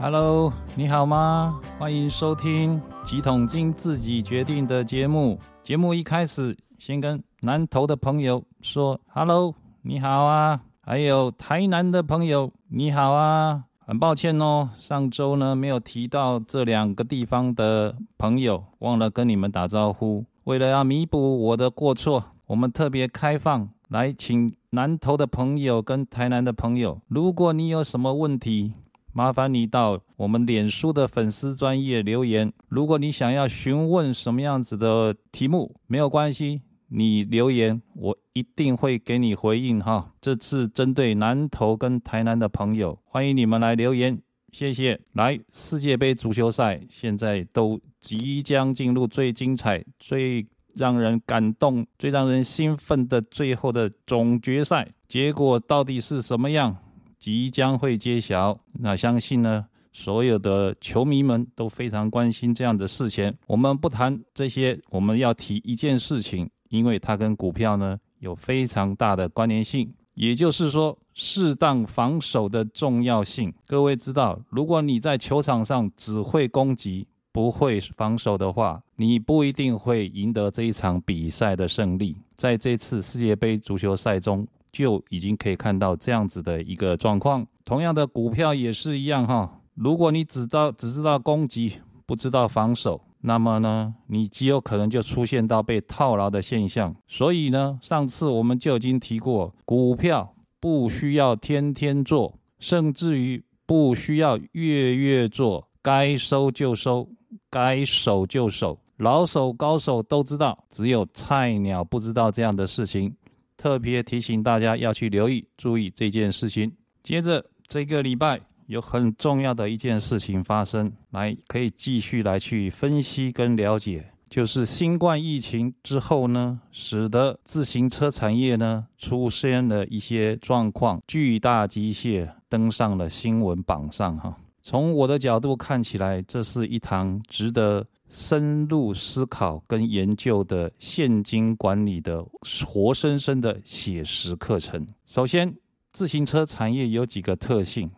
Hello，你好吗？欢迎收听《几桶金自己决定》的节目。节目一开始，先跟南投的朋友说 Hello，你好啊！还有台南的朋友，你好啊！很抱歉哦，上周呢没有提到这两个地方的朋友，忘了跟你们打招呼。为了要弥补我的过错，我们特别开放来请南投的朋友跟台南的朋友，如果你有什么问题，麻烦你到我们脸书的粉丝专业留言。如果你想要询问什么样子的题目，没有关系，你留言我一定会给你回应哈。这次针对南投跟台南的朋友，欢迎你们来留言，谢谢。来，世界杯足球赛现在都即将进入最精彩、最让人感动、最让人兴奋的最后的总决赛，结果到底是什么样？即将会揭晓，那相信呢，所有的球迷们都非常关心这样的事情。我们不谈这些，我们要提一件事情，因为它跟股票呢有非常大的关联性，也就是说，适当防守的重要性。各位知道，如果你在球场上只会攻击，不会防守的话，你不一定会赢得这一场比赛的胜利。在这次世界杯足球赛中。就已经可以看到这样子的一个状况。同样的股票也是一样哈。如果你只道只知道攻击，不知道防守，那么呢，你极有可能就出现到被套牢的现象。所以呢，上次我们就已经提过，股票不需要天天做，甚至于不需要月月做，该收就收，该守就守。老手高手都知道，只有菜鸟不知道这样的事情。特别提醒大家要去留意、注意这件事情。接着这个礼拜有很重要的一件事情发生，来可以继续来去分析跟了解，就是新冠疫情之后呢，使得自行车产业呢出现了一些状况，巨大机械登上了新闻榜上。哈，从我的角度看起来，这是一堂值得。深入思考跟研究的现金管理的活生生的写实课程。首先，自行车产业有几个特性。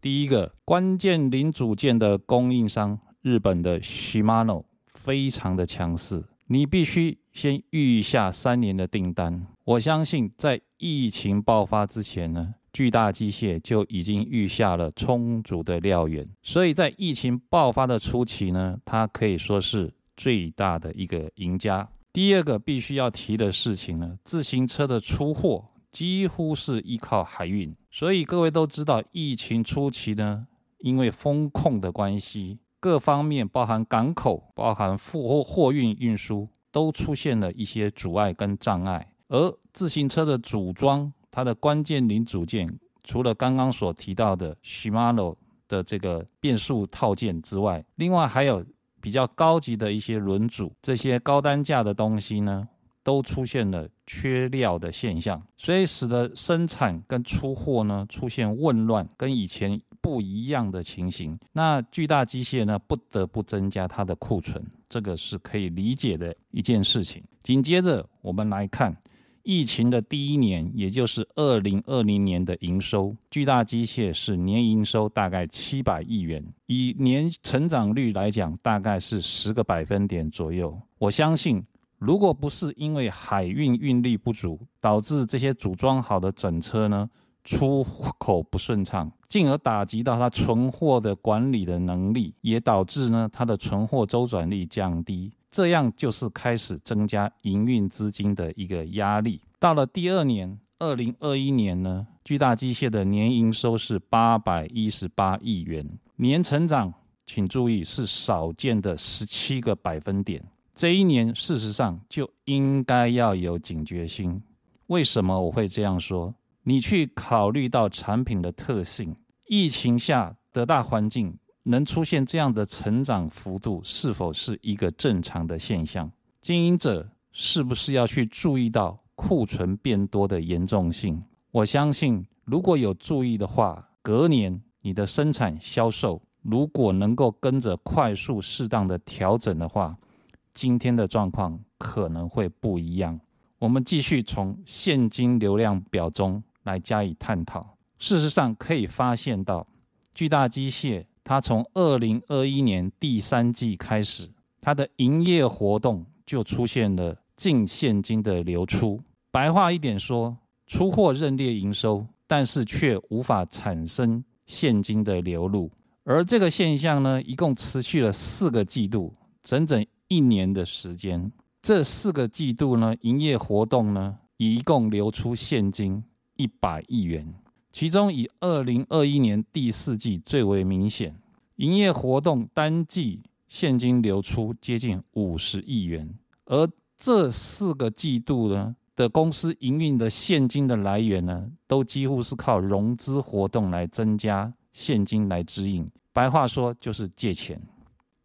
第一个，关键零组件的供应商日本的 Shimano 非常的强势，你必须先预下三年的订单。我相信在疫情爆发之前呢。巨大机械就已经预下了充足的料源，所以在疫情爆发的初期呢，它可以说是最大的一个赢家。第二个必须要提的事情呢，自行车的出货几乎是依靠海运，所以各位都知道，疫情初期呢，因为风控的关系，各方面包含港口、包含货货运运输都出现了一些阻碍跟障碍，而自行车的组装。它的关键零组件，除了刚刚所提到的 Shimano 的这个变速套件之外，另外还有比较高级的一些轮组，这些高单价的东西呢，都出现了缺料的现象，所以使得生产跟出货呢出现混乱，跟以前不一样的情形。那巨大机械呢，不得不增加它的库存，这个是可以理解的一件事情。紧接着我们来看。疫情的第一年，也就是二零二零年的营收，巨大机械是年营收大概七百亿元，以年成长率来讲，大概是十个百分点左右。我相信，如果不是因为海运运力不足，导致这些组装好的整车呢出口不顺畅，进而打击到它存货的管理的能力，也导致呢它的存货周转率降低。这样就是开始增加营运资金的一个压力。到了第二年，二零二一年呢，巨大机械的年营收是八百一十八亿元，年成长，请注意是少见的十七个百分点。这一年事实上就应该要有警觉心。为什么我会这样说？你去考虑到产品的特性，疫情下的大环境。能出现这样的成长幅度，是否是一个正常的现象？经营者是不是要去注意到库存变多的严重性？我相信，如果有注意的话，隔年你的生产销售如果能够跟着快速适当的调整的话，今天的状况可能会不一样。我们继续从现金流量表中来加以探讨。事实上，可以发现到巨大机械。它从二零二一年第三季开始，它的营业活动就出现了净现金的流出。白话一点说，出货认列营收，但是却无法产生现金的流入。而这个现象呢，一共持续了四个季度，整整一年的时间。这四个季度呢，营业活动呢，一共流出现金一百亿元。其中以二零二一年第四季最为明显，营业活动单季现金流出接近五十亿元，而这四个季度呢的公司营运的现金的来源呢，都几乎是靠融资活动来增加现金来支应，白话说就是借钱，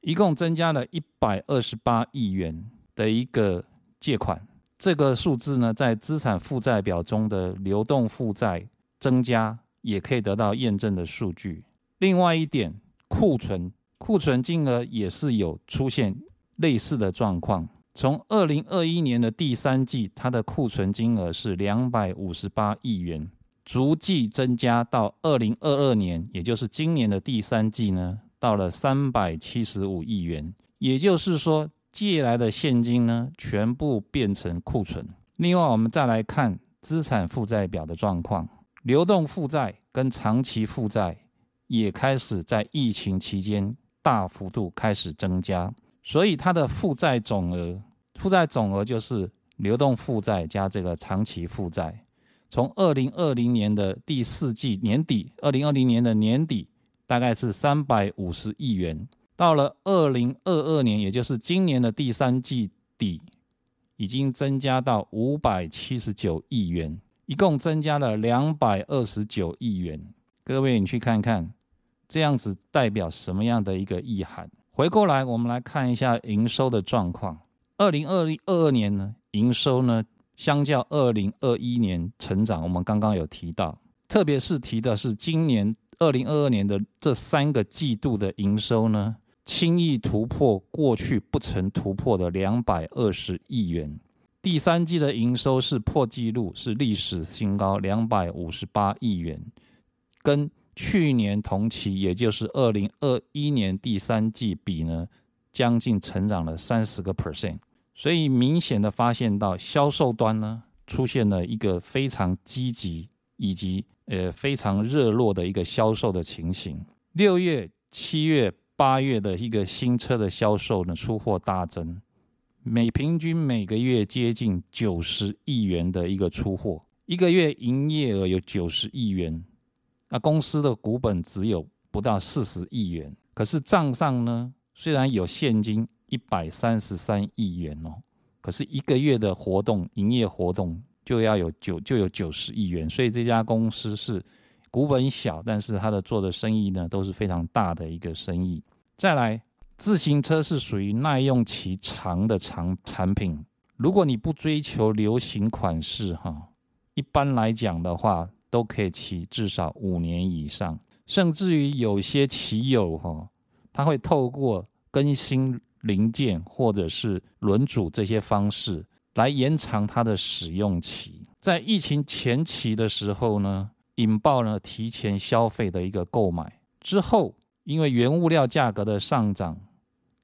一共增加了一百二十八亿元的一个借款，这个数字呢在资产负债表中的流动负债。增加也可以得到验证的数据。另外一点，库存库存金额也是有出现类似的状况。从二零二一年的第三季，它的库存金额是两百五十八亿元，逐季增加到二零二二年，也就是今年的第三季呢，到了三百七十五亿元。也就是说，借来的现金呢，全部变成库存。另外，我们再来看资产负债表的状况。流动负债跟长期负债也开始在疫情期间大幅度开始增加，所以它的负债总额，负债总额就是流动负债加这个长期负债，从二零二零年的第四季年底，二零二零年的年底大概是三百五十亿元，到了二零二二年，也就是今年的第三季底，已经增加到五百七十九亿元。一共增加了两百二十九亿元，各位你去看看，这样子代表什么样的一个意涵？回过来，我们来看一下营收的状况。二零二零二二年呢，营收呢，相较二零二一年成长。我们刚刚有提到，特别是提的是今年二零二二年的这三个季度的营收呢，轻易突破过去不曾突破的两百二十亿元。第三季的营收是破纪录，是历史新高，两百五十八亿元，跟去年同期，也就是二零二一年第三季比呢，将近成长了三十个 percent。所以明显的发现到销售端呢，出现了一个非常积极以及呃非常热络的一个销售的情形。六月、七月、八月的一个新车的销售呢，出货大增。每平均每个月接近九十亿元的一个出货，一个月营业额有九十亿元，那公司的股本只有不到四十亿元，可是账上呢虽然有现金一百三十三亿元哦，可是一个月的活动营业活动就要有九就有九十亿元，所以这家公司是股本小，但是它的做的生意呢都是非常大的一个生意。再来。自行车是属于耐用期长的长产品，如果你不追求流行款式，哈，一般来讲的话，都可以骑至少五年以上，甚至于有些骑友，哈，他会透过更新零件或者是轮组这些方式来延长它的使用期。在疫情前期的时候呢，引爆了提前消费的一个购买，之后因为原物料价格的上涨。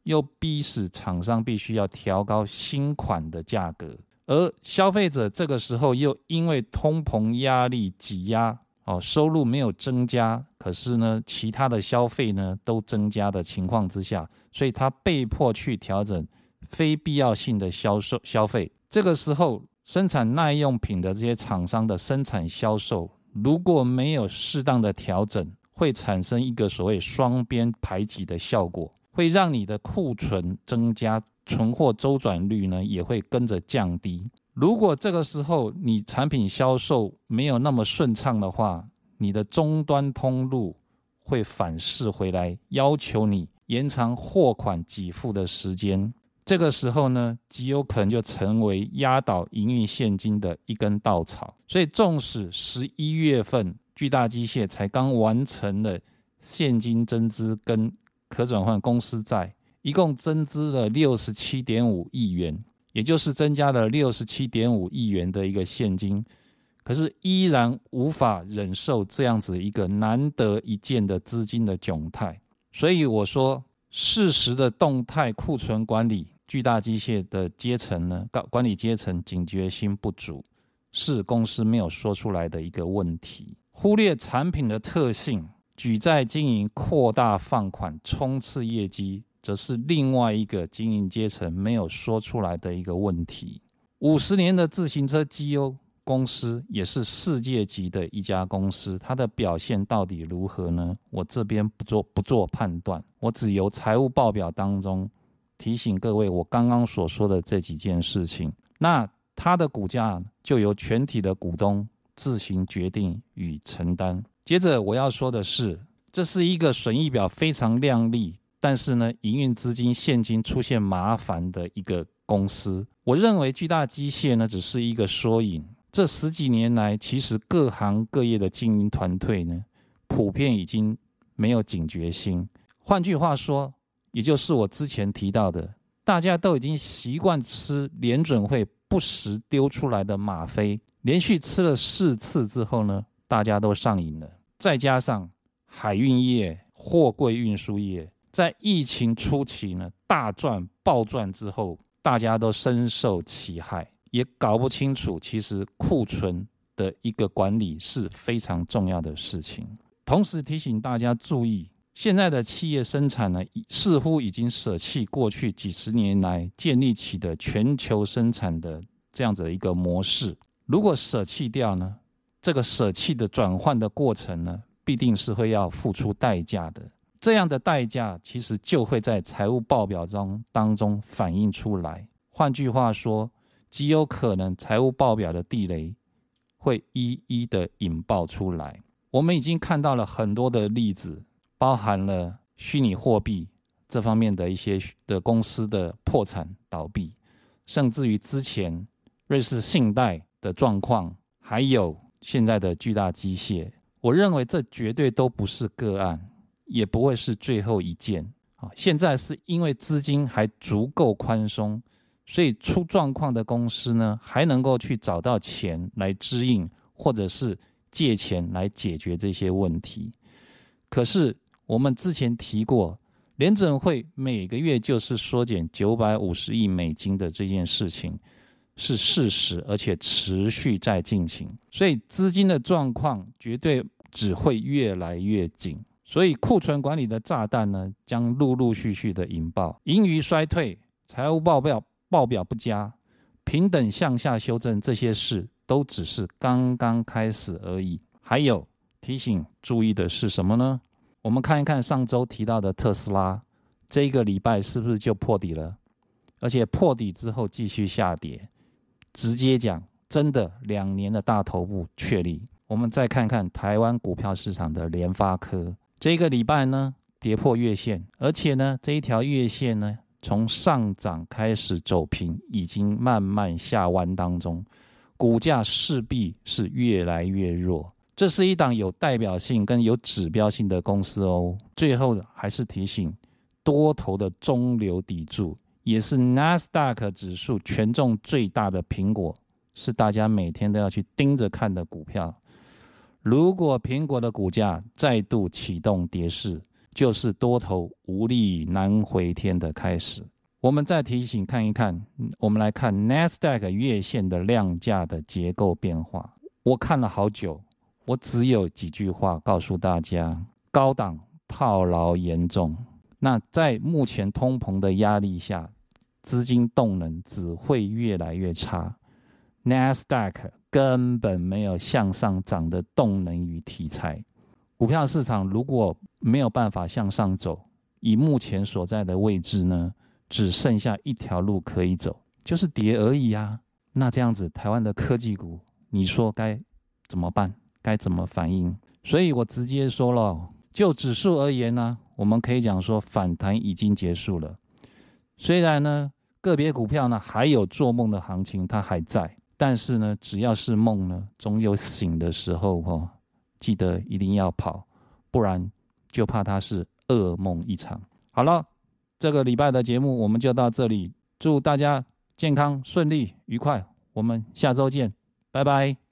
又逼使厂商必须要调高新款的价格，而消费者这个时候又因为通膨压力挤压，哦，收入没有增加，可是呢，其他的消费呢都增加的情况之下，所以他被迫去调整非必要性的销售消费。这个时候，生产耐用品的这些厂商的生产销售如果没有适当的调整，会产生一个所谓双边排挤的效果。会让你的库存增加，存货周转率呢也会跟着降低。如果这个时候你产品销售没有那么顺畅的话，你的终端通路会反噬回来，要求你延长货款给付的时间。这个时候呢，极有可能就成为压倒营运现金的一根稻草。所以，纵使十一月份巨大机械才刚完成了现金增资跟可转换公司债一共增资了六十七点五亿元，也就是增加了六十七点五亿元的一个现金，可是依然无法忍受这样子一个难得一见的资金的窘态。所以我说，适时的动态库存管理，巨大机械的阶层呢，高管理阶层警觉心不足，是公司没有说出来的一个问题。忽略产品的特性，举债经营、扩大放款、冲刺业绩，则是另外一个经营阶层没有说出来的一个问题。五十年的自行车机优公司，也是世界级的一家公司，它的表现到底如何呢？我这边不做不做判断，我只由财务报表当中提醒各位，我刚刚所说的这几件事情。那它的股价就由全体的股东。自行决定与承担。接着我要说的是，这是一个损益表非常亮丽，但是呢，营运资金现金出现麻烦的一个公司。我认为巨大机械呢，只是一个缩影。这十几年来，其实各行各业的经营团队呢，普遍已经没有警觉心。换句话说，也就是我之前提到的，大家都已经习惯吃联准会不时丢出来的吗啡。连续吃了四次之后呢，大家都上瘾了。再加上海运业、货柜运输业在疫情初期呢大赚暴赚之后，大家都深受其害，也搞不清楚其实库存的一个管理是非常重要的事情。同时提醒大家注意，现在的企业生产呢，似乎已经舍弃过去几十年来建立起的全球生产的这样子的一个模式。如果舍弃掉呢，这个舍弃的转换的过程呢，必定是会要付出代价的。这样的代价其实就会在财务报表中当中反映出来。换句话说，极有可能财务报表的地雷会一一的引爆出来。我们已经看到了很多的例子，包含了虚拟货币这方面的一些的公司的破产倒闭，甚至于之前瑞士信贷。的状况，还有现在的巨大机械，我认为这绝对都不是个案，也不会是最后一件。啊，现在是因为资金还足够宽松，所以出状况的公司呢，还能够去找到钱来支应，或者是借钱来解决这些问题。可是我们之前提过，联准会每个月就是缩减九百五十亿美金的这件事情。是事实，而且持续在进行，所以资金的状况绝对只会越来越紧，所以库存管理的炸弹呢，将陆陆续续的引爆，盈余衰退、财务报表报表不佳、平等向下修正这些事，都只是刚刚开始而已。还有提醒注意的是什么呢？我们看一看上周提到的特斯拉，这一个礼拜是不是就破底了？而且破底之后继续下跌。直接讲，真的两年的大头部确立。我们再看看台湾股票市场的联发科，这个礼拜呢跌破月线，而且呢这一条月线呢从上涨开始走平，已经慢慢下弯当中，股价势必是越来越弱。这是一档有代表性跟有指标性的公司哦。最后还是提醒，多头的中流砥柱。也是纳斯达克指数权重最大的苹果，是大家每天都要去盯着看的股票。如果苹果的股价再度启动跌势，就是多头无力难回天的开始。我们再提醒看一看，我们来看纳斯达克月线的量价的结构变化。我看了好久，我只有几句话告诉大家：高档套牢严重。那在目前通膨的压力下，资金动能只会越来越差。Nasdaq 根本没有向上涨的动能与题材，股票市场如果没有办法向上走，以目前所在的位置呢，只剩下一条路可以走，就是跌而已啊。那这样子，台湾的科技股，你说该怎么办？该怎么反应？所以我直接说了，就指数而言呢。我们可以讲说反弹已经结束了，虽然呢个别股票呢还有做梦的行情，它还在，但是呢只要是梦呢，总有醒的时候哈，记得一定要跑，不然就怕它是噩梦一场。好了，这个礼拜的节目我们就到这里，祝大家健康顺利愉快，我们下周见，拜拜。